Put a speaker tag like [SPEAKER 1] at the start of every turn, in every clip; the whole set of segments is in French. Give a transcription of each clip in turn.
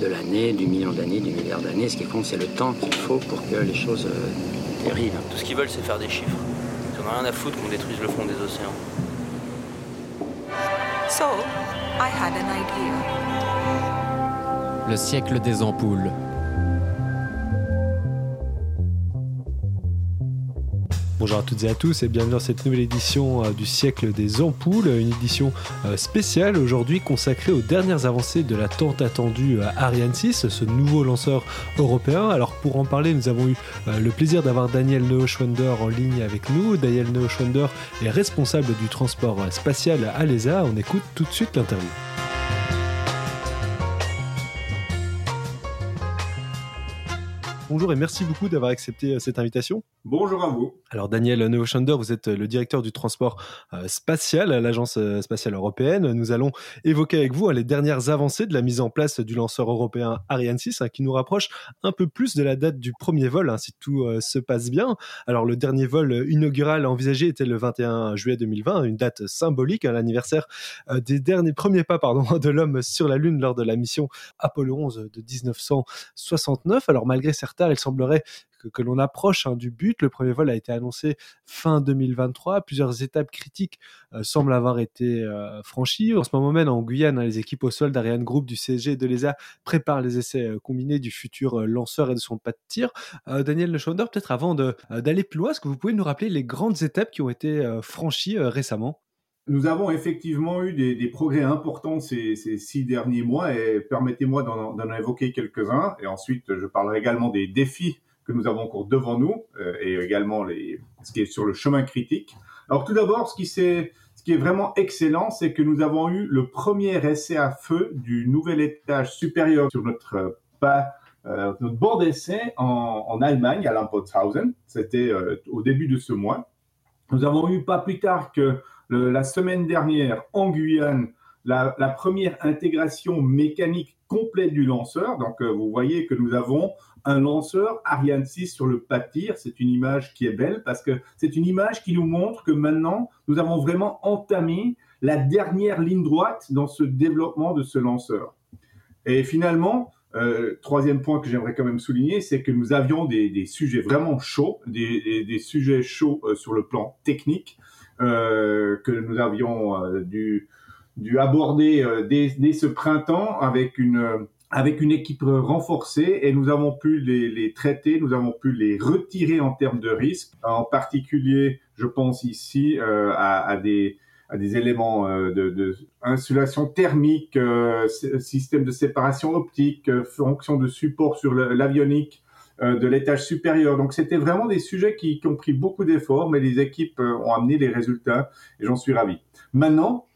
[SPEAKER 1] de l'année, du million d'années, du milliard d'années. Ce qui compte, c'est le temps qu'il faut pour que les choses euh, dérivent.
[SPEAKER 2] Tout ce qu'ils veulent, c'est faire des chiffres. Ils en ont rien à foutre qu'on détruise le fond des océans.
[SPEAKER 3] So, I had an idea.
[SPEAKER 4] Le siècle des ampoules.
[SPEAKER 5] Bonjour à toutes et à tous et bienvenue dans cette nouvelle édition euh, du siècle des ampoules, une édition euh, spéciale aujourd'hui consacrée aux dernières avancées de la tant attendue euh, Ariane 6, ce nouveau lanceur européen. Alors pour en parler, nous avons eu le plaisir d'avoir Daniel Neuschwander en ligne avec nous. Daniel Neuschwander est responsable du transport spatial à l'ESA. On écoute tout de suite l'interview. Bonjour et merci beaucoup d'avoir accepté euh, cette invitation.
[SPEAKER 6] Bonjour à vous.
[SPEAKER 5] Alors Daniel Neuschwander, vous êtes le directeur du transport euh, spatial à l'Agence euh, spatiale européenne. Nous allons évoquer avec vous hein, les dernières avancées de la mise en place du lanceur européen Ariane 6 hein, qui nous rapproche un peu plus de la date du premier vol hein, si tout euh, se passe bien. Alors le dernier vol inaugural envisagé était le 21 juillet 2020, une date symbolique, hein, l'anniversaire euh, des derniers premiers pas pardon, de l'homme sur la Lune lors de la mission Apollo 11 de 1969. Alors malgré certains, il semblerait que, l'on approche hein, du but. Le premier vol a été annoncé fin 2023. Plusieurs étapes critiques euh, semblent avoir été euh, franchies. En ce moment même, en Guyane, hein, les équipes au sol d'Ariane Group, du CSG et de l'ESA préparent les essais euh, combinés du futur lanceur et de son pas de tir. Daniel Lechaunder, peut-être avant d'aller plus loin, est-ce que vous pouvez nous rappeler les grandes étapes qui ont été franchies récemment?
[SPEAKER 6] Nous avons effectivement eu des, des progrès importants ces, ces six derniers mois et permettez-moi d'en, évoquer quelques-uns. Et ensuite, je parlerai également des défis que nous avons encore devant nous euh, et également les, ce qui est sur le chemin critique. Alors tout d'abord, ce qui, s'est- ce qui est vraiment excellent, c'est que nous avons eu le premier essai à feu du nouvel étage supérieur sur notre euh, pas, euh, notre bord d'essai en, en Allemagne, à Lampotzhausen. C'était euh, au début de ce mois. Nous avons eu pas plus tard que la semaine dernière en Guyane la, première intégration mécanique complète du lanceur. Donc, euh, vous voyez que nous avons un lanceur Ariane 6 sur le pas de tir. C'est une image qui est belle parce que c'est une image qui nous montre que maintenant, nous avons vraiment entamé la dernière ligne droite dans ce développement de ce lanceur. Et finalement, euh, troisième point que j'aimerais quand même souligner, c'est que nous avions des, sujets vraiment chauds, des, sujets chauds euh, sur le plan technique que nous avions euh, dû, dû aborder euh, dès, dès ce printemps avec une euh, avec une équipe renforcée et nous avons pu les, les traiter, nous avons pu les retirer en termes de risque. En particulier, je pense ici euh, à, à des à des éléments euh, de, de insulation thermique, euh, système de séparation optique, euh, fonction de support sur l'avionique euh, de l'étage supérieur. Donc c'était vraiment des sujets qui, ont pris beaucoup d'efforts, mais les équipes euh, ont amené les résultats et j'en suis ravi. Maintenant,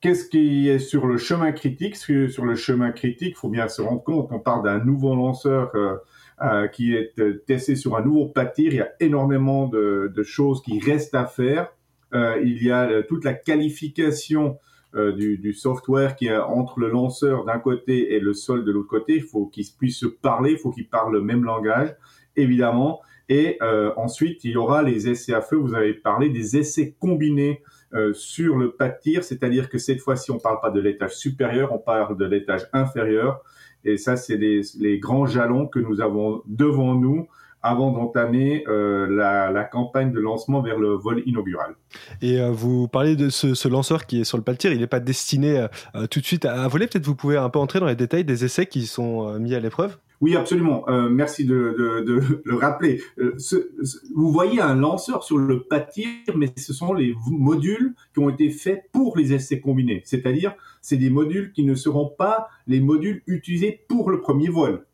[SPEAKER 6] qu'est-ce qui est sur le chemin critique? Sur le chemin critique, il faut bien se rendre compte qu'on parle d'un nouveau lanceur euh, euh, qui est euh, testé sur un nouveau pas de tir. Il y a énormément de, choses qui restent à faire. Euh, il y a euh, toute la qualification euh, du, du software qui est entre le lanceur d'un côté et le sol de l'autre côté. Il faut qu'ils puissent se parler, il faut qu'ils parlent le même langage, évidemment. Et euh, ensuite, il y aura les essais à feu. Vous avez parlé des essais combinés euh, sur le pas de tir, c'est-à-dire que cette fois-ci, on parle pas de l'étage supérieur, on parle de l'étage inférieur. Et ça, c'est les, les grands jalons que nous avons devant nous avant d'entamer euh, la, la campagne de lancement vers le vol inaugural.
[SPEAKER 5] Et euh, vous parlez de ce, ce lanceur qui est sur le tir, il n'est pas destiné euh, tout de suite à, à voler. Peut-être vous pouvez un peu entrer dans les détails des essais qui sont mis à l'épreuve
[SPEAKER 6] Oui, absolument. Merci de, de, de le rappeler. Ce, ce- vous voyez un lanceur sur le pas de tir, mais ce sont les modules qui ont été faits pour les essais combinés. C'est-à-dire, c'est des modules qui ne seront pas les modules utilisés pour le premier vol.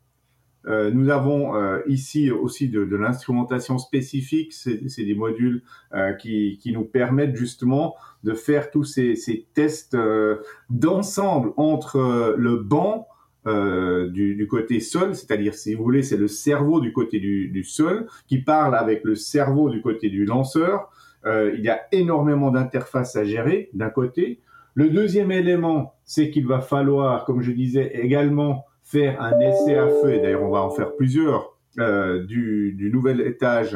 [SPEAKER 6] Euh, nous avons euh, ici aussi de, de l'instrumentation spécifique. C'est des modules euh, qui, qui nous permettent justement de faire tous ces, ces tests euh, d'ensemble entre euh, le banc euh, du, du, côté sol, c'est-à-dire si vous voulez, c'est le cerveau du côté du, du, sol qui parle avec le cerveau du côté du lanceur. Il y a énormément d'interfaces à gérer d'un côté. Le deuxième élément, c'est qu'il va falloir, comme je disais, également faire un essai à feu, et d'ailleurs on va en faire plusieurs, euh, du, du, nouvel étage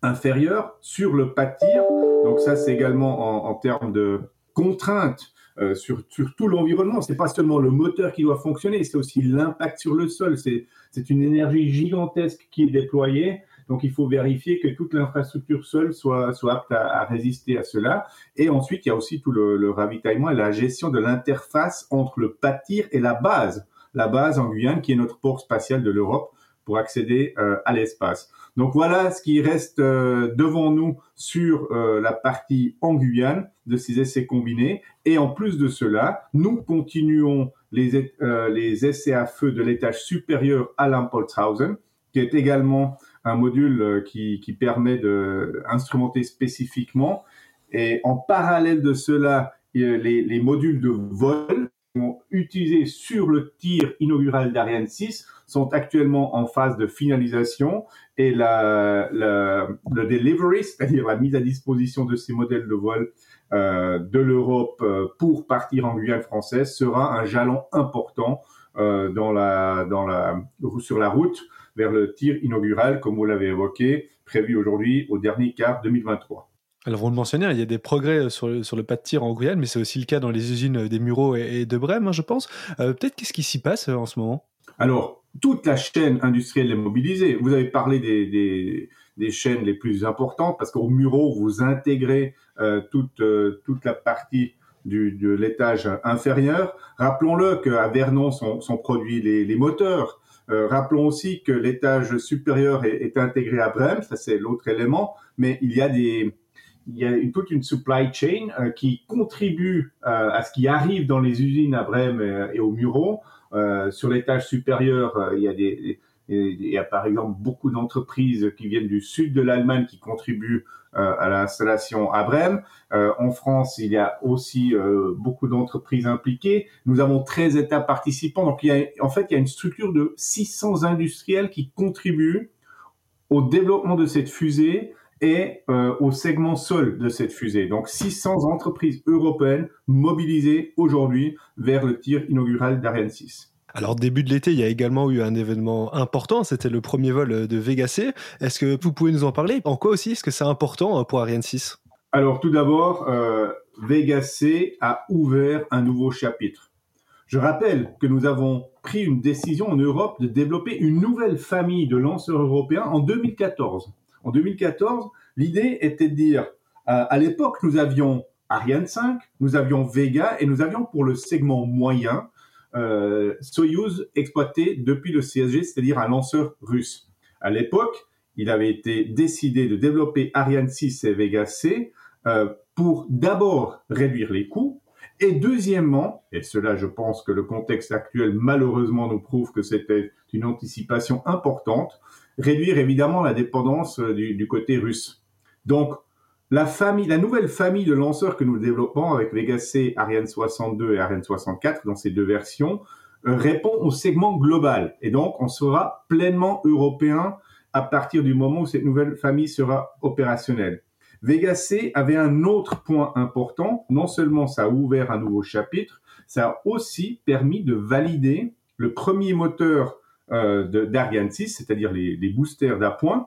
[SPEAKER 6] inférieur sur le pas de tir. Donc ça, c'est également en, en, termes de contraintes euh, sur, sur, tout l'environnement. C'est pas seulement le moteur qui doit fonctionner, c'est aussi l'impact sur le sol. C'est une énergie gigantesque qui est déployée. Donc il faut vérifier que toute l'infrastructure seule soit, soit apte à, résister à cela. Et ensuite, il y a aussi tout le, le ravitaillement et la gestion de l'interface entre le pas de tir et la base. La base en Guyane, qui est notre port spatial de l'Europe pour accéder euh, à l'espace. Donc voilà ce qui reste euh, devant nous sur euh, la partie en Guyane de ces essais combinés. Et en plus de cela, nous continuons les, les essais à feu de l'étage supérieur à Lampolshausen, qui est également un module qui, qui permet d'instrumenter spécifiquement. Et en parallèle de cela, les, les modules de vol utilisés sur le tir inaugural d'Ariane 6 sont actuellement en phase de finalisation et la, le delivery, c'est-à-dire la mise à disposition de ces modèles de vol euh, de l'Europe euh, pour partir en Guyane française sera un jalon important euh, sur la route vers le tir inaugural, comme vous l'avez évoqué, prévu aujourd'hui au dernier quart 2023.
[SPEAKER 5] Alors vous le mentionnez, il y a des progrès sur le, sur le pas de tir en Guyane, mais c'est aussi le cas dans les usines des Mureaux et, de Brême, hein, je pense. Euh, Peut-être qu'est-ce qui s'y passe en ce moment?
[SPEAKER 6] Alors, toute la chaîne industrielle est mobilisée. Vous avez parlé des, des, chaînes les plus importantes, parce qu'au Mureaux, vous intégrez euh, toute, euh, toute la partie du, de l'étage inférieur. Rappelons-le qu'à Vernon sont, sont produits les, les moteurs. Euh, rappelons aussi que l'étage supérieur est, est, intégré à Brême, ça c'est l'autre élément, mais il y a des il y a une, toute une supply chain euh, qui contribue euh, à ce qui arrive dans les usines à Brême et, et au Mureaux. Euh, sur l'étage supérieur, il y a des, il y a par exemple beaucoup d'entreprises qui viennent du sud de l'Allemagne qui contribuent euh, à l'installation à Brême. Euh, en France, il y a aussi euh, beaucoup d'entreprises impliquées. Nous avons 13 États participants. Donc, il y a, en fait, il y a une structure de 600 industriels qui contribuent au développement de cette fusée et euh, au segment sol de cette fusée. Donc 600 entreprises européennes mobilisées aujourd'hui vers le tir inaugural d'Ariane 6.
[SPEAKER 5] Alors début de l'été, il y a également eu un événement important, c'était le premier vol de Vega C. Est-ce que vous pouvez nous en parler? En quoi aussi est-ce que c'est important pour Ariane 6
[SPEAKER 6] Alors tout d'abord, euh, Vega C a ouvert un nouveau chapitre. Je rappelle que nous avons pris une décision en Europe de développer une nouvelle famille de lanceurs européens en 2014. En 2014, l'idée était de dire, euh, à l'époque, nous avions Ariane 5, nous avions Vega et nous avions pour le segment moyen euh, Soyuz exploité depuis le CSG, c'est-à-dire un lanceur russe. À l'époque, il avait été décidé de développer Ariane 6 et Vega C euh, pour d'abord réduire les coûts et deuxièmement, et cela je pense que le contexte actuel malheureusement nous prouve que c'était une anticipation importante, réduire évidemment la dépendance euh, du, du côté russe. Donc la famille, la nouvelle famille de lanceurs que nous développons avec Vega C, Ariane 62 et Ariane 64 dans ces deux versions euh, répond au segment global. Et donc, on sera pleinement européen à partir du moment où cette nouvelle famille sera opérationnelle. Vega C avait un autre point important. Non seulement ça a ouvert un nouveau chapitre, ça a aussi permis de valider le premier moteur euh, d'Ariane 6, c'est-à-dire les, les boosters d'appoint,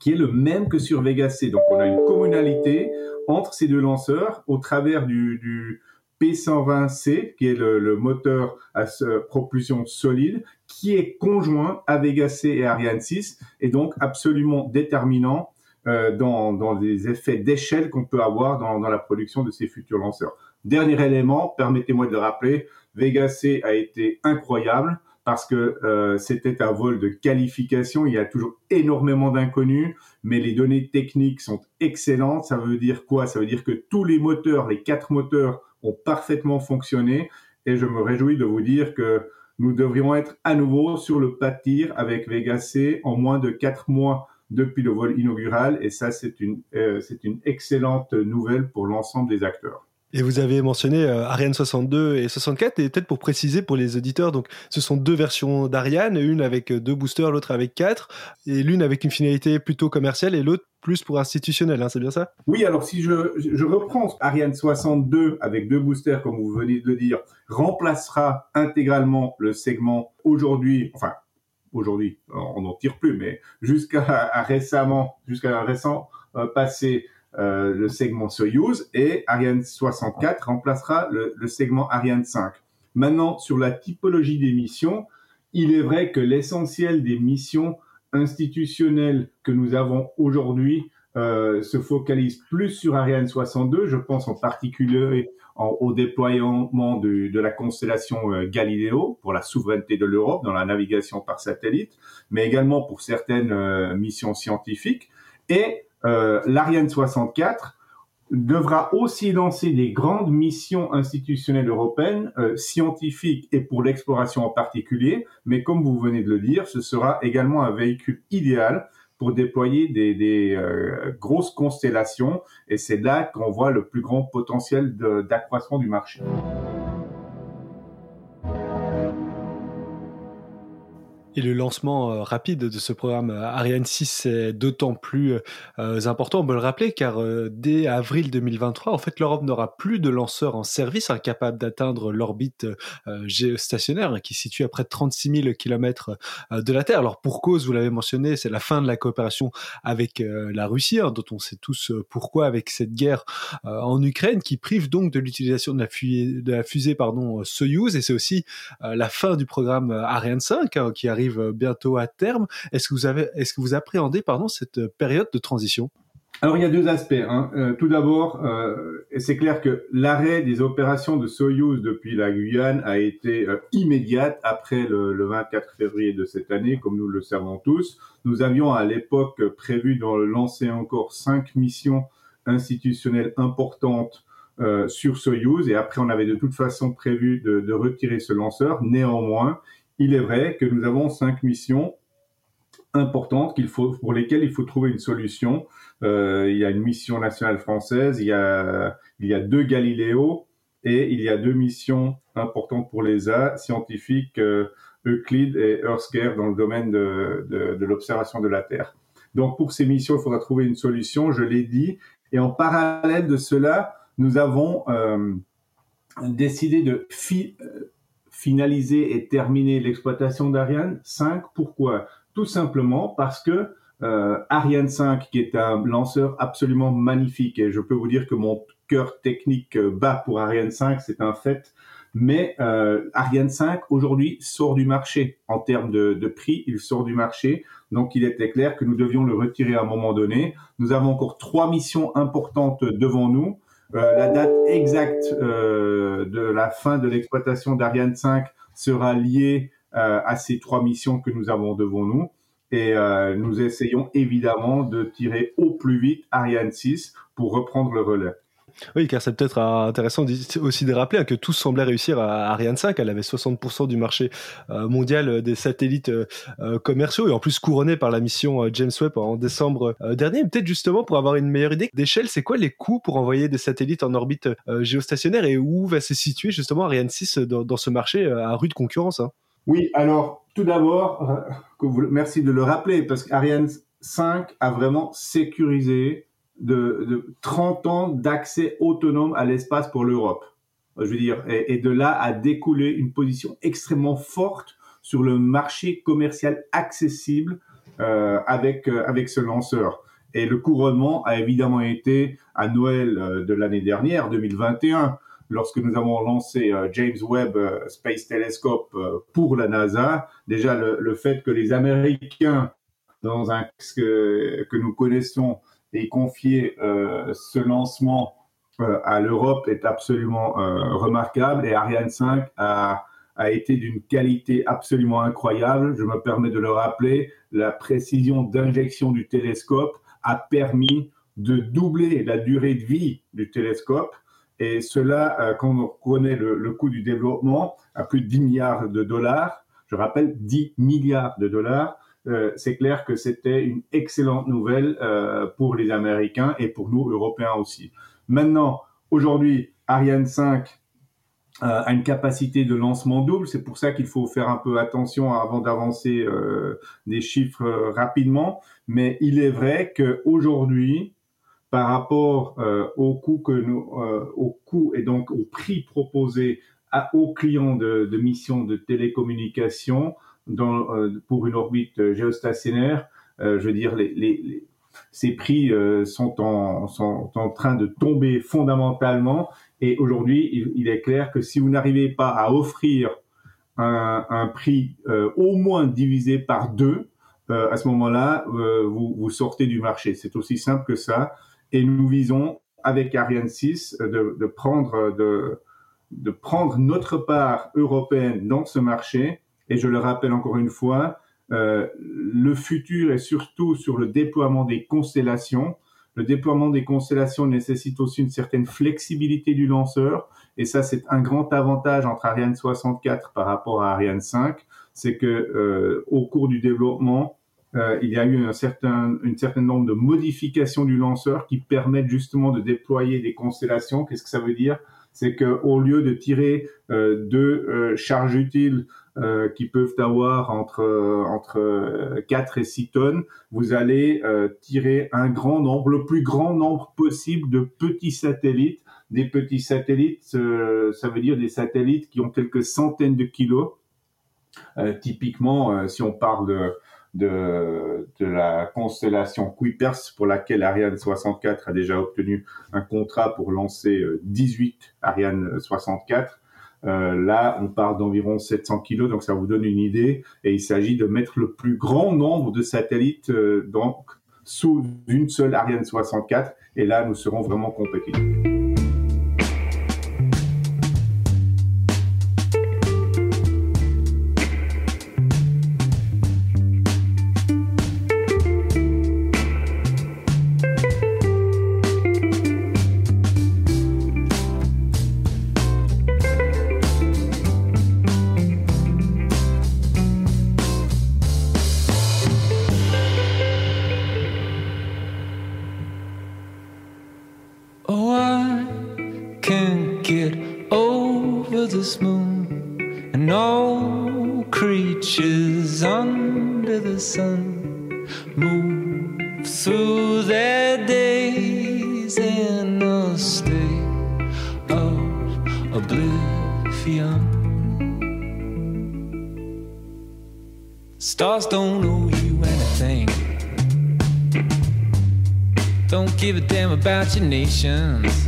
[SPEAKER 6] qui est le même que sur Vega C. Donc on a une communalité entre ces deux lanceurs au travers du, du P120C, qui est le, le, moteur à propulsion solide, qui est conjoint à Vega C et Ariane 6, et donc absolument déterminant euh, dans, dans des effets d'échelle qu'on peut avoir dans, dans la production de ces futurs lanceurs. Dernier élément, permettez-moi de le rappeler, Vega C a été incroyable parce que euh, c'était un vol de qualification. Il y a toujours énormément d'inconnus, mais les données techniques sont excellentes. Ça veut dire quoi? Ça veut dire que tous les moteurs, les quatre moteurs, ont parfaitement fonctionné. Et je me réjouis de vous dire que nous devrions être à nouveau sur le pas de tir avec Vega C en moins de quatre mois depuis le vol inaugural. Et ça, c'est une, euh, c'est une excellente nouvelle pour l'ensemble des acteurs.
[SPEAKER 5] Et vous avez mentionné euh, Ariane 62 et 64, et peut-être pour préciser pour les auditeurs, donc ce sont deux versions d'Ariane, une avec deux boosters, l'autre avec quatre, et l'une avec une finalité plutôt commerciale et l'autre plus pour institutionnel, hein, c'est bien ça?
[SPEAKER 6] Oui, alors si je, je reprends Ariane 62 avec deux boosters, comme vous venez de le dire, remplacera intégralement le segment aujourd'hui, enfin aujourd'hui, on n'en tire plus, mais jusqu'à récemment, jusqu'à récent euh, passé, euh, le segment Soyuz et Ariane 64 remplacera le, le, segment Ariane 5. Maintenant, sur la typologie des missions, il est vrai que l'essentiel des missions institutionnelles que nous avons aujourd'hui euh, se focalise plus sur Ariane 62. Je pense en particulier en, au déploiement de, de la constellation euh, Galileo pour la souveraineté de l'Europe dans la navigation par satellite, mais également pour certaines euh, missions scientifiques. Et euh, l'Ariane 64 devra aussi lancer des grandes missions institutionnelles européennes, euh, scientifiques et pour l'exploration en particulier. Mais comme vous venez de le dire, ce sera également un véhicule idéal pour déployer des, des euh, grosses constellations. Et c'est là qu'on voit le plus grand potentiel d'accroissement du marché.
[SPEAKER 5] Et le lancement euh, rapide de ce programme euh, Ariane 6 est d'autant plus euh, important, on peut le rappeler, car dès avril 2023, en fait, l'Europe n'aura plus de lanceurs en service incapables d'atteindre l'orbite géostationnaire, qui se situe à près de 36 000 km de la Terre. Alors pour cause, vous l'avez mentionné, c'est la fin de la coopération avec la Russie, hein, dont on sait tous pourquoi avec cette guerre en Ukraine, qui prive donc de l'utilisation de de la fusée pardon, Soyuz, et c'est aussi la fin du programme Ariane 5, hein, qui arrive bientôt à terme. Est-ce que vous avez, est-ce que vous appréhendez, pardon, cette période de transition?
[SPEAKER 6] Alors il y a deux aspects. Hein. Euh, tout d'abord, euh, c'est clair que l'arrêt des opérations de Soyuz depuis la Guyane a été euh, immédiate après le, le, 24 février de cette année, comme nous le savons tous. Nous avions à l'époque prévu de lancer encore cinq missions institutionnelles importantes euh, sur Soyuz, et après on avait de toute façon prévu de, de retirer ce lanceur. Néanmoins, il est vrai que nous avons cinq missions importantes pour lesquelles il faut trouver une solution. Euh, il y a une mission nationale française, il y a, deux Galiléo et il y a deux missions importantes pour l'ESA, scientifiques euh, Euclid et Earthcare dans le domaine de, l'observation de la Terre. Donc pour ces missions, il faudra trouver une solution, je l'ai dit. Et en parallèle de cela, nous avons euh, décidé de finaliser et terminer l'exploitation d'Ariane 5. Pourquoi? Tout simplement parce que euh, Ariane 5, qui est un lanceur absolument magnifique, et je peux vous dire que mon cœur technique bat pour Ariane 5, c'est un fait, mais euh, Ariane 5 aujourd'hui sort du marché en termes de, de, prix, il sort du marché, donc il était clair que nous devions le retirer à un moment donné. Nous avons encore trois missions importantes devant nous. Euh, la date exacte euh, de la fin de l'exploitation d'Ariane 5 sera liée euh, à ces trois missions que nous avons devant nous. Et nous essayons évidemment de tirer au plus vite Ariane 6 pour reprendre le relais.
[SPEAKER 5] Oui, car c'est peut-être intéressant aussi de rappeler que tout semblait réussir à Ariane 5. Elle avait 60% du marché euh, mondial des satellites euh, commerciaux et en plus couronné par la mission euh, James Webb en décembre dernier. Peut-être justement pour avoir une meilleure idée d'échelle, c'est quoi les coûts pour envoyer des satellites en orbite géostationnaire et où va se situer justement Ariane 6 dans, dans ce marché à rude concurrence hein?
[SPEAKER 6] Oui, alors tout d'abord, merci de le rappeler parce qu'Ariane 5 a vraiment sécurisé de, de 30 ans d'accès autonome à l'espace pour l'Europe. Je veux dire, et, de là a découlé une position extrêmement forte sur le marché commercial accessible euh, avec euh, avec ce lanceur. Et le couronnement a évidemment été à Noël euh, de l'année dernière, 2021, lorsque nous avons lancé euh, James Webb euh, Space Telescope pour la NASA. Déjà le, le fait que les Américains, dans un que, que nous connaissons, et confier euh, ce lancement euh, à l'Europe est absolument euh, remarquable et Ariane 5 a, été d'une qualité absolument incroyable. Je me permets de le rappeler, la précision d'injection du télescope a permis de doubler la durée de vie du télescope. Et cela, quand on connaît le coût du développement, à plus de 10 milliards de dollars, je rappelle 10 milliards de dollars, euh, c'est clair que c'était une excellente nouvelle euh, pour les Américains et pour nous, Européens aussi. Maintenant, aujourd'hui, Ariane 5 a une capacité de lancement double. C'est pour ça qu'il faut faire un peu attention avant d'avancer des chiffres rapidement. Mais il est vrai qu'aujourd'hui, par rapport au coût et donc au prix proposé aux clients de, de missions de télécommunication dans, pour une orbite géostationnaire, je veux dire ces prix euh, sont, en, sont en train de tomber fondamentalement. Et aujourd'hui, il, est clair que si vous n'arrivez pas à offrir un, prix euh, au moins divisé par deux, euh, à ce moment-là, euh, vous, vous sortez du marché. C'est aussi simple que ça. Et nous visons, avec Ariane 6, de, de prendre de, de prendre notre part européenne dans ce marché. Et je le rappelle encore une fois, euh, le futur est surtout sur le déploiement des constellations. Le déploiement des constellations nécessite aussi une certaine flexibilité du lanceur. Et ça, c'est un grand avantage entre Ariane 64 par rapport à Ariane 5. C'est que euh, au cours du développement, euh, il y a eu un certain, une certaine nombre de modifications du lanceur qui permettent justement de déployer des constellations. Qu'est-ce que ça veut dire? C'est qu'au lieu de tirer euh, deux euh, charges utiles euh, qui peuvent avoir entre entre 4 et 6 tonnes, vous allez tirer un grand nombre, le plus grand nombre possible de petits satellites. Des petits satellites, ça veut dire des satellites qui ont quelques centaines de kilos. Typiquement, si on parle de, la constellation Kuiper, pour laquelle Ariane 64 a déjà obtenu un contrat pour lancer 18 Ariane 64, euh, là, on parle d'environ 700 kilos, donc ça vous donne une idée. Et il s'agit de mettre le plus grand nombre de satellites euh, donc, sous une seule Ariane 64. Et là, nous serons vraiment compétitifs.
[SPEAKER 7] was this moon, and all creatures under the sun move through their days in a state of oblivion. Stars don't owe you anything. Don't give a damn about your nations.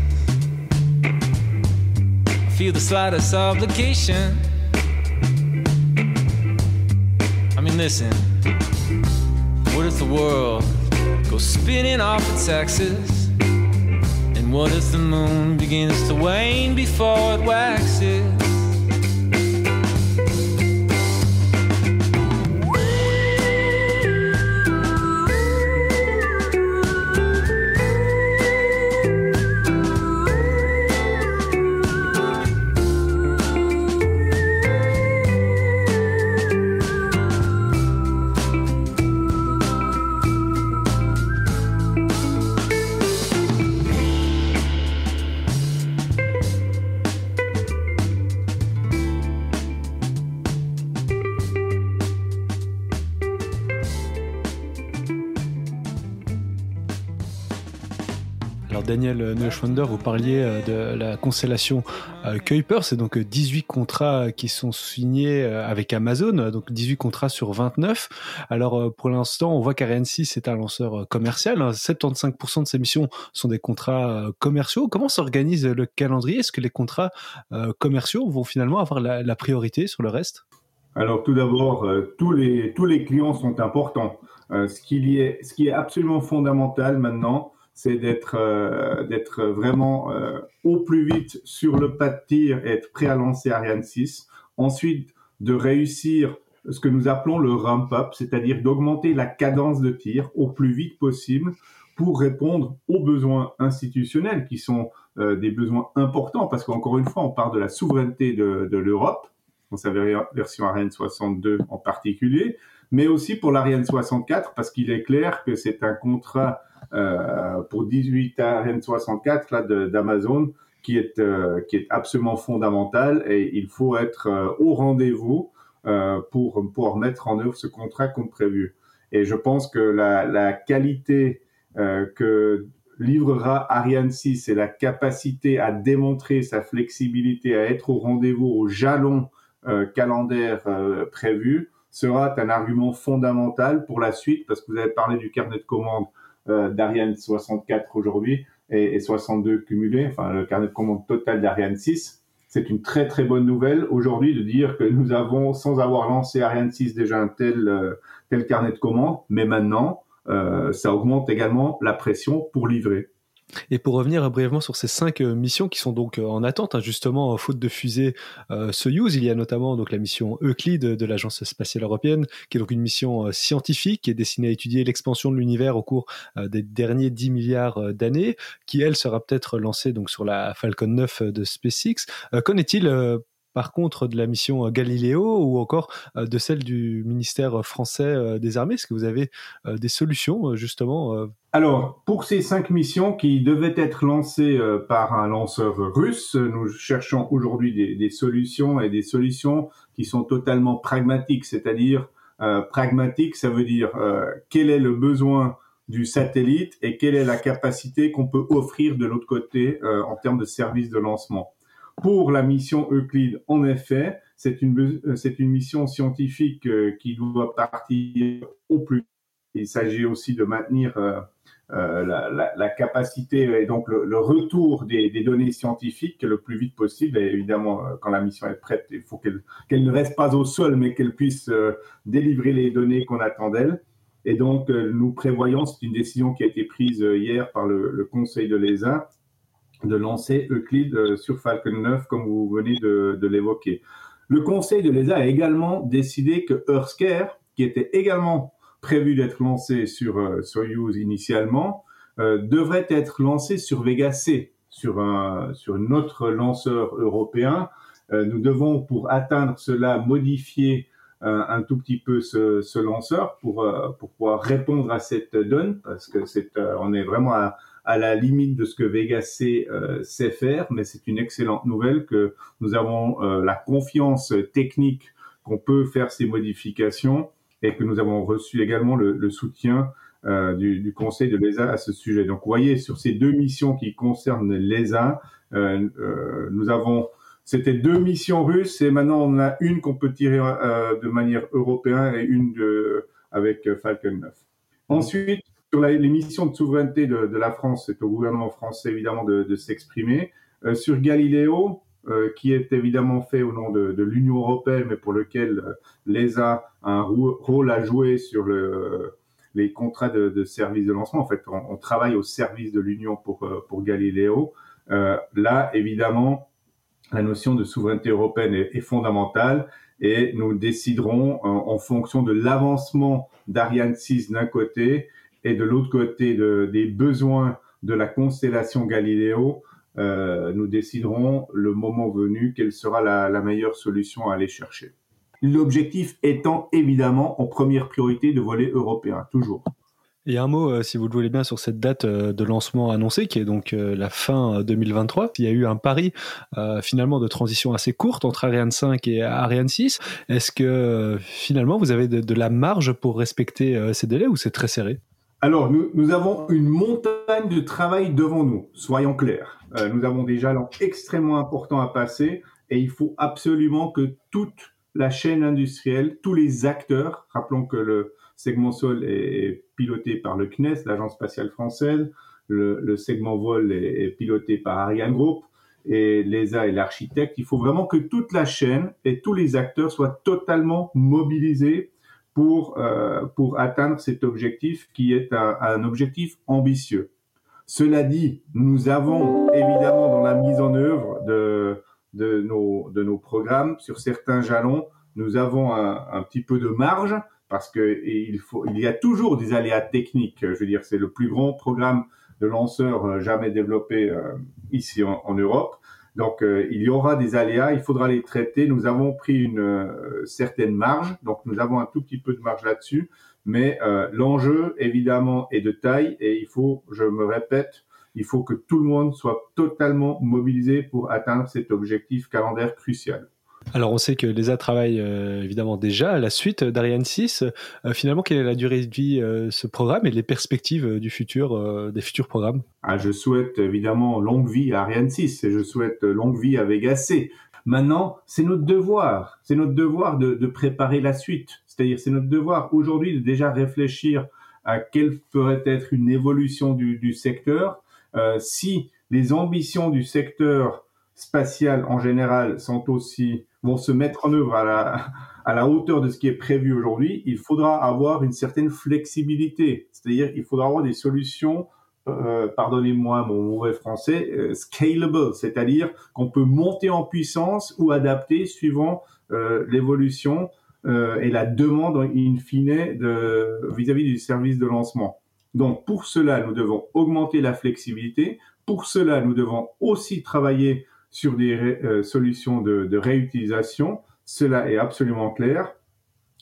[SPEAKER 7] Feel the slightest obligation. I mean, listen, what if the world goes spinning off its axis? And what if the moon begins to wane before it waxes?
[SPEAKER 5] Daniel Neuschwander, vous parliez euh, de la constellation euh, Kuiper, c'est donc 18 contrats qui sont signés euh, avec Amazon, donc 18 contrats sur 29. Alors pour l'instant, on voit qu'Ariane 6 est un lanceur commercial, 75% hein. de ses missions sont des contrats commerciaux. Comment s'organise le calendrier? Est-ce que les contrats commerciaux vont finalement avoir la, priorité sur le reste?
[SPEAKER 6] Alors tout d'abord, euh, tous, les, clients sont importants. Euh, ce qui est absolument fondamental maintenant, c'est d'être euh, d'être vraiment euh, au plus vite sur le pas de tir et être prêt à lancer Ariane 6. Ensuite, de réussir ce que nous appelons le ramp-up, c'est-à-dire d'augmenter la cadence de tir au plus vite possible pour répondre aux besoins institutionnels qui sont euh, des besoins importants parce qu'encore une fois, on parle de la souveraineté de, de l'Europe dans sa version Ariane 62 en particulier, mais aussi pour l'Ariane 64 parce qu'il est clair que c'est un contrat pour 18 Ariane 64 là d'Amazon qui est, euh, qui est absolument fondamentale et il faut être euh, au rendez-vous euh, pour pouvoir mettre en œuvre ce contrat comme prévu. Et je pense que la, la qualité que livrera Ariane 6 et la capacité à démontrer sa flexibilité, à être au rendez-vous au jalon calendaire prévu, sera un argument fondamental pour la suite, parce que vous avez parlé du carnet de commandes d'Ariane 64 aujourd'hui et, et 62 cumulés, enfin le carnet de commandes total d'Ariane 6. C'est une très très bonne nouvelle aujourd'hui de dire que nous avons, sans avoir lancé Ariane 6, déjà un tel, euh, tel carnet de commandes, mais maintenant, euh, ça augmente également la pression pour livrer.
[SPEAKER 5] Et pour revenir brièvement sur ces cinq euh, missions qui sont donc euh, en attente, hein, justement, faute de fusée euh, Soyuz, il y a notamment donc la mission Euclide de l'Agence spatiale européenne, qui est donc une mission euh, scientifique qui est destinée à étudier l'expansion de l'univers au cours des derniers 10 milliards d'années, qui elle sera peut-être lancée donc sur la Falcon 9 de SpaceX. Qu'en est-il par contre de la mission euh, Galileo ou encore euh, de celle du ministère français euh, des armées? Est-ce que vous avez des solutions justement
[SPEAKER 6] alors, pour ces cinq missions qui devaient être lancées par un lanceur russe, nous cherchons aujourd'hui des, solutions et des solutions qui sont totalement pragmatiques, c'est-à-dire euh, pragmatique, ça veut dire quel est le besoin du satellite et quelle est la capacité qu'on peut offrir de l'autre côté en termes de services de lancement pour la mission Euclide, en effet, c'est une, euh, c'est une mission scientifique euh, qui doit partir au plus. Il s'agit aussi de maintenir euh, la, la, capacité et donc le, retour des, des, données scientifiques le plus vite possible. Évidemment, quand la mission est prête, il faut qu'elle, qu'elle ne reste pas au sol, mais qu'elle puisse délivrer les données qu'on attend d'elle. Et donc, nous prévoyons, c'est une décision qui a été prise hier par le Conseil de l'ESA, de lancer Euclide euh, sur Falcon 9, comme vous venez de, de l'évoquer. Le Conseil de l'ESA a également décidé que Earthcare, qui était également prévu d'être lancé sur euh, Soyuz initialement, euh, devrait être lancé sur Vega C, sur un, sur un autre lanceur européen. Euh, nous devons, pour atteindre cela, modifier euh, un tout petit peu ce, ce lanceur pour, pour pouvoir répondre à cette donne, parce que c'est, on est vraiment à, à la limite de ce que Vega C euh, sait faire, mais c'est une excellente nouvelle que nous avons euh, la confiance technique qu'on peut faire ces modifications et que nous avons reçu également le, soutien euh, du, Conseil de l'ESA à ce sujet. Donc, vous voyez, sur ces deux missions qui concernent l'ESA, nous avons, c'était deux missions russes et maintenant on a une qu'on peut tirer de manière européenne et une de, avec Falcon 9. Ensuite, sur les missions de souveraineté de, de la France, c'est au gouvernement français évidemment de, de s'exprimer. Euh, sur Galiléo, euh, qui est évidemment fait au nom de, de l'Union européenne, mais pour lequel euh, l'ESA a un rôle à jouer sur le, les contrats de, de service de lancement. En fait, on, on travaille au service de l'Union pour, euh, pour Galiléo. Euh, là, évidemment, la notion de souveraineté européenne est, est fondamentale et nous déciderons en, en fonction de l'avancement d'Ariane 6 d'un côté et de l'autre côté de, des besoins de la constellation Galiléo, euh, nous déciderons le moment venu quelle sera la, meilleure solution à aller chercher. L'objectif étant évidemment en première priorité de voler européen, toujours.
[SPEAKER 5] Et un mot, euh, si vous le voulez bien, sur cette date euh, de lancement annoncée, qui est donc la fin 2023. Il y a eu un pari finalement de transition assez courte entre Ariane 5 et Ariane 6. Est-ce que finalement vous avez de, la marge pour respecter ces délais ou c'est très serré?
[SPEAKER 6] Alors, nous, nous, avons une montagne de travail devant nous, soyons clairs. Euh, nous avons des jalons extrêmement importants à passer et il faut absolument que toute la chaîne industrielle, tous les acteurs, rappelons que le segment sol est piloté par le CNES, l'Agence spatiale française, le, le segment vol est, est, piloté par Ariane Group et l'ESA et l'architecte, il faut vraiment que toute la chaîne et tous les acteurs soient totalement mobilisés pour, euh, pour atteindre cet objectif qui est un, un, objectif ambitieux. Cela dit, nous avons évidemment dans la mise en œuvre de, de, nos, de nos programmes, sur certains jalons, nous avons un, un petit peu de marge parce que il, faut, il y a toujours des aléas techniques. Je veux dire, c'est le plus grand programme de lanceurs euh, jamais développé euh, ici en, en Europe. Donc, euh, il y aura des aléas, il faudra les traiter. Nous avons pris une euh, certaine marge, donc nous avons un tout petit peu de marge là-dessus, mais euh, l'enjeu, évidemment, est de taille et il faut, je me répète, il faut que tout le monde soit totalement mobilisé pour atteindre cet objectif calendaire crucial.
[SPEAKER 5] Alors on sait que l'ESA travaille euh, évidemment déjà à la suite d'Ariane 6. Euh, finalement, quelle est la durée de vie de euh, ce programme et les perspectives du futur, des futurs programmes?
[SPEAKER 6] Ah, Je souhaite évidemment longue vie à Ariane 6 et je souhaite longue vie à Vega C. Maintenant, c'est notre devoir, c'est notre devoir de, préparer la suite. C'est-à-dire, c'est notre devoir aujourd'hui de déjà réfléchir à quelle pourrait être une évolution du secteur. si les ambitions du secteur spatial en général sont aussi vont se mettre en œuvre à la, hauteur de ce qui est prévu aujourd'hui, il faudra avoir une certaine flexibilité. C'est-à-dire, il faudra avoir des solutions, euh, pardonnez-moi mon mauvais français, euh, scalable, c'est-à-dire qu'on peut monter en puissance ou adapter suivant euh, l'évolution euh, et la demande in fine vis-à-vis -vis du service de lancement. Donc, pour cela, nous devons augmenter la flexibilité. Pour cela, nous devons aussi travailler sur des euh, solutions de, de, réutilisation. Cela est absolument clair,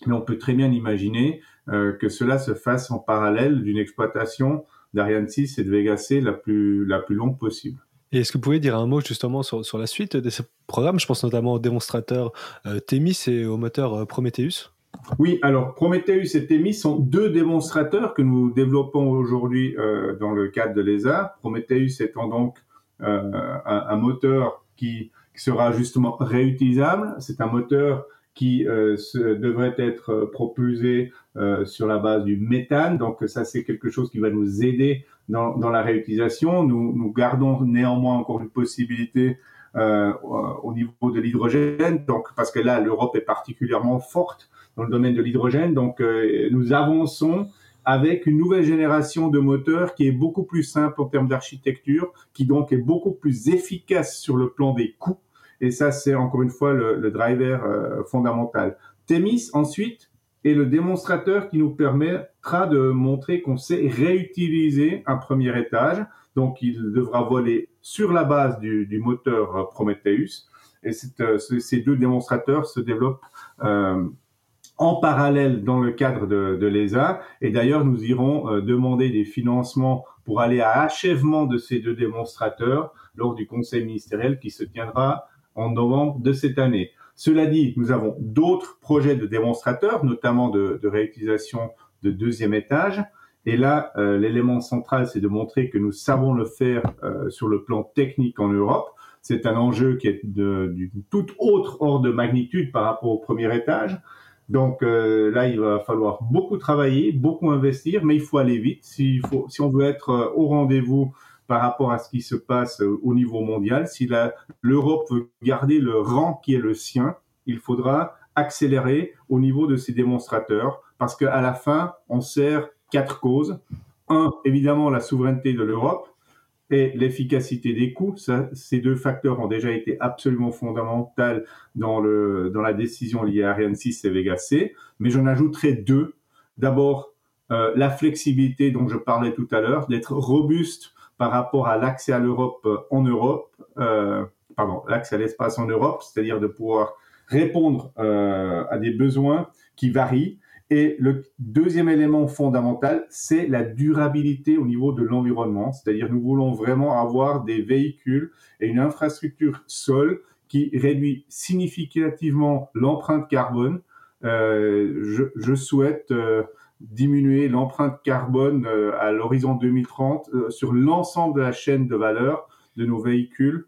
[SPEAKER 6] mais on peut très bien imaginer euh, que cela se fasse en parallèle d'une exploitation d'Ariane 6 et de Vega C la plus, la plus longue possible.
[SPEAKER 5] Et est-ce que vous pouvez dire un mot justement sur, sur la suite de ce programme? Je pense notamment au démonstrateur euh, Themis et au moteur euh, Prometheus.
[SPEAKER 6] Oui, alors Prometheus et Themis sont deux démonstrateurs que nous développons aujourd'hui euh, dans le cadre de l'ESA. Prometheus étant donc un, un, moteur qui, sera justement réutilisable. C'est un moteur qui euh, devrait être propulsé euh, sur la base du méthane. Donc ça, c'est quelque chose qui va nous aider dans, dans la réutilisation. Nous, nous, gardons néanmoins encore une possibilité euh, au niveau de l'hydrogène. Donc parce que là, l'Europe est particulièrement forte dans le domaine de l'hydrogène. Donc euh, nous avançons avec une nouvelle génération de moteurs qui est beaucoup plus simple en termes d'architecture, qui donc est beaucoup plus efficace sur le plan des coûts. Et ça, c'est encore une fois le, le driver euh, fondamental. Themis, ensuite, est le démonstrateur qui nous permettra de montrer qu'on sait réutiliser un premier étage. Donc, il devra voler sur la base du, du moteur Prometheus. Et euh, ces deux démonstrateurs se développent euh, en parallèle dans le cadre de, de l'ESA. Et d'ailleurs, nous irons euh, demander des financements pour aller à achèvement de ces deux démonstrateurs lors du conseil ministériel qui se tiendra en novembre de cette année. Cela dit, nous avons d'autres projets de démonstrateurs, notamment de, de réutilisation de deuxième étage. Et là, euh, l'élément central, c'est de montrer que nous savons le faire euh, sur le plan technique en Europe. C'est un enjeu qui est d'une toute autre ordre de magnitude par rapport au premier étage. Donc euh, là, il va falloir beaucoup travailler, beaucoup investir, mais il faut aller vite. Si, faut, si on veut être euh, au rendez-vous par rapport à ce qui se passe euh, au niveau mondial, si l'Europe veut garder le rang qui est le sien, il faudra accélérer au niveau de ces démonstrateurs, parce qu'à la fin, on sert quatre causes. Un, évidemment, la souveraineté de l'Europe et l'efficacité des coûts. Ça, ces deux facteurs ont déjà été absolument fondamentaux dans, le, dans la décision liée à Ariane 6 et Vega C, mais j'en ajouterai deux. D'abord, euh, la flexibilité dont je parlais tout à l'heure, d'être robuste par rapport à l'accès à l'Europe en Europe, euh, pardon, l'accès à l'espace en Europe, c'est-à-dire de pouvoir répondre euh, à des besoins qui varient et le deuxième élément fondamental, c'est la durabilité au niveau de l'environnement. C'est-à-dire, nous voulons vraiment avoir des véhicules et une infrastructure sol qui réduit significativement l'empreinte carbone. Euh, je, souhaite euh, diminuer l'empreinte carbone euh, à l'horizon 2030 euh, sur l'ensemble de la chaîne de valeur de nos véhicules,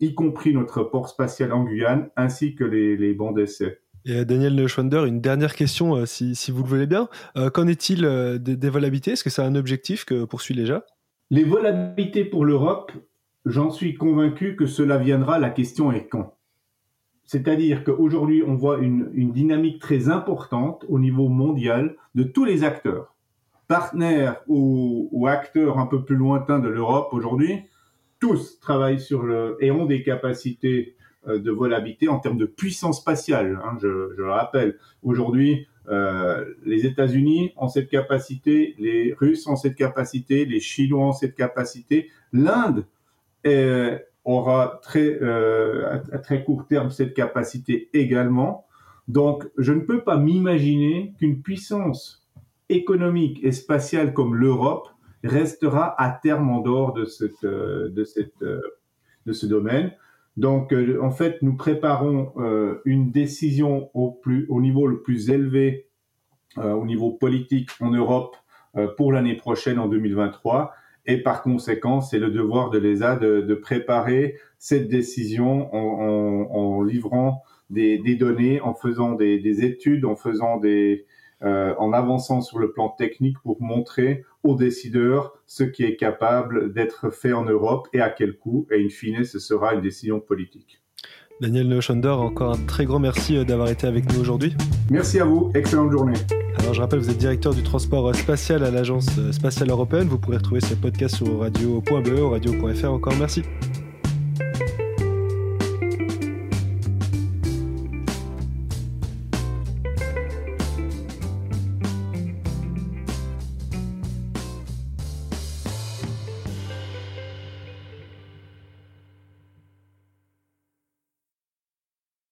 [SPEAKER 6] y compris notre port spatial en Guyane, ainsi que les bancs d'essai.
[SPEAKER 5] Et Daniel Neuschwander, une dernière question, euh, si, vous le voulez bien. Euh, Qu'en est-il euh, des, des, volabilités Est-ce que c'est un objectif que poursuit l'EJA
[SPEAKER 6] Les volabilités pour l'Europe, j'en suis convaincu que cela viendra, la question est quand. C'est-à-dire qu'aujourd'hui, on voit une, une, dynamique très importante au niveau mondial de tous les acteurs, partenaires ou, ou acteurs un peu plus lointains de l'Europe aujourd'hui, tous travaillent sur le et ont des capacités euh, de volabilité en termes de puissance spatiale. Hein, je, le rappelle, aujourd'hui, euh, les États-Unis ont cette capacité, les Russes ont cette capacité, les Chinois ont cette capacité, l'Inde aura très, euh, à très court terme cette capacité également. Donc, je ne peux pas m'imaginer qu'une puissance économique et spatiale comme l'Europe restera à terme en dehors de, de ce domaine. Donc, en fait, nous préparons une décision au, plus, au niveau le plus élevé, au niveau politique en Europe, pour l'année prochaine, en 2023. Et par conséquent, c'est le devoir de l'ESA de, de, préparer cette décision en, en, livrant des, données, en faisant des études, en faisant des, euh, en avançant sur le plan technique pour montrer aux décideurs ce qui est capable d'être fait en Europe et à quel coût. Et in fine, ce sera une décision politique.
[SPEAKER 5] Daniel Neuschonder, encore un très grand merci euh, d'avoir été avec nous aujourd'hui.
[SPEAKER 6] Merci à vous, excellente journée.
[SPEAKER 5] Alors je rappelle, vous êtes directeur du transport spatial à l'Agence spatiale européenne. Vous pourrez retrouver ce podcast sur radio.be, radio.fr. Encore merci.